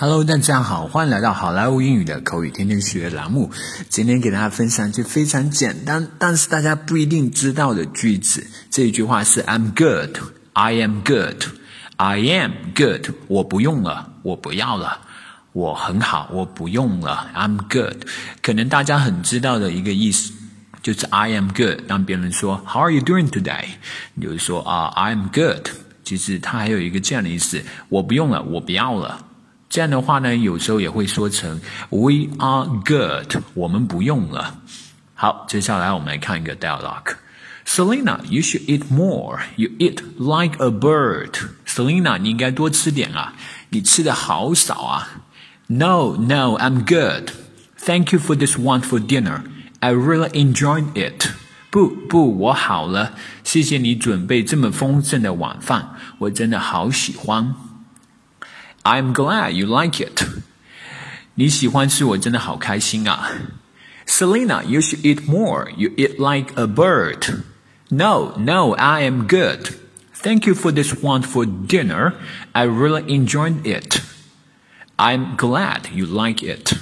Hello，大家好，欢迎来到好莱坞英语的口语天天学栏目。今天给大家分享一句非常简单，但是大家不一定知道的句子。这一句话是 "I'm good, I am good, I am good"，我不用了，我不要了，我很好，我不用了，I'm good。可能大家很知道的一个意思就是 I am good，当别人说 How are you doing today？你就说啊 I am good。其实它还有一个这样的意思，我不用了，我不要了。这样的话呢，有时候也会说成 "We are good"，我们不用了。好，接下来我们来看一个 dialogue。Selena, you should eat more. You eat like a bird. Selena，你应该多吃点啊，你吃的好少啊。No, no, I'm good. Thank you for this wonderful dinner. I really enjoyed it. 不不，我好了，谢谢你准备这么丰盛的晚饭，我真的好喜欢。 I'm glad you like it. 你喜欢吃，我真的好开心啊。Selena, you should eat more. You eat like a bird. No, no, I am good. Thank you for this wonderful dinner. I really enjoyed it. I'm glad you like it.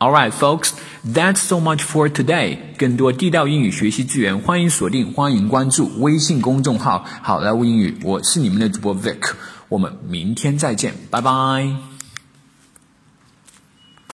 Alright, folks, that's so much for today. 更多地道英语学习资源，欢迎锁定，欢迎关注微信公众号“好莱坞英语”。我是你们的主播 Vic。 我们明天再见，拜拜。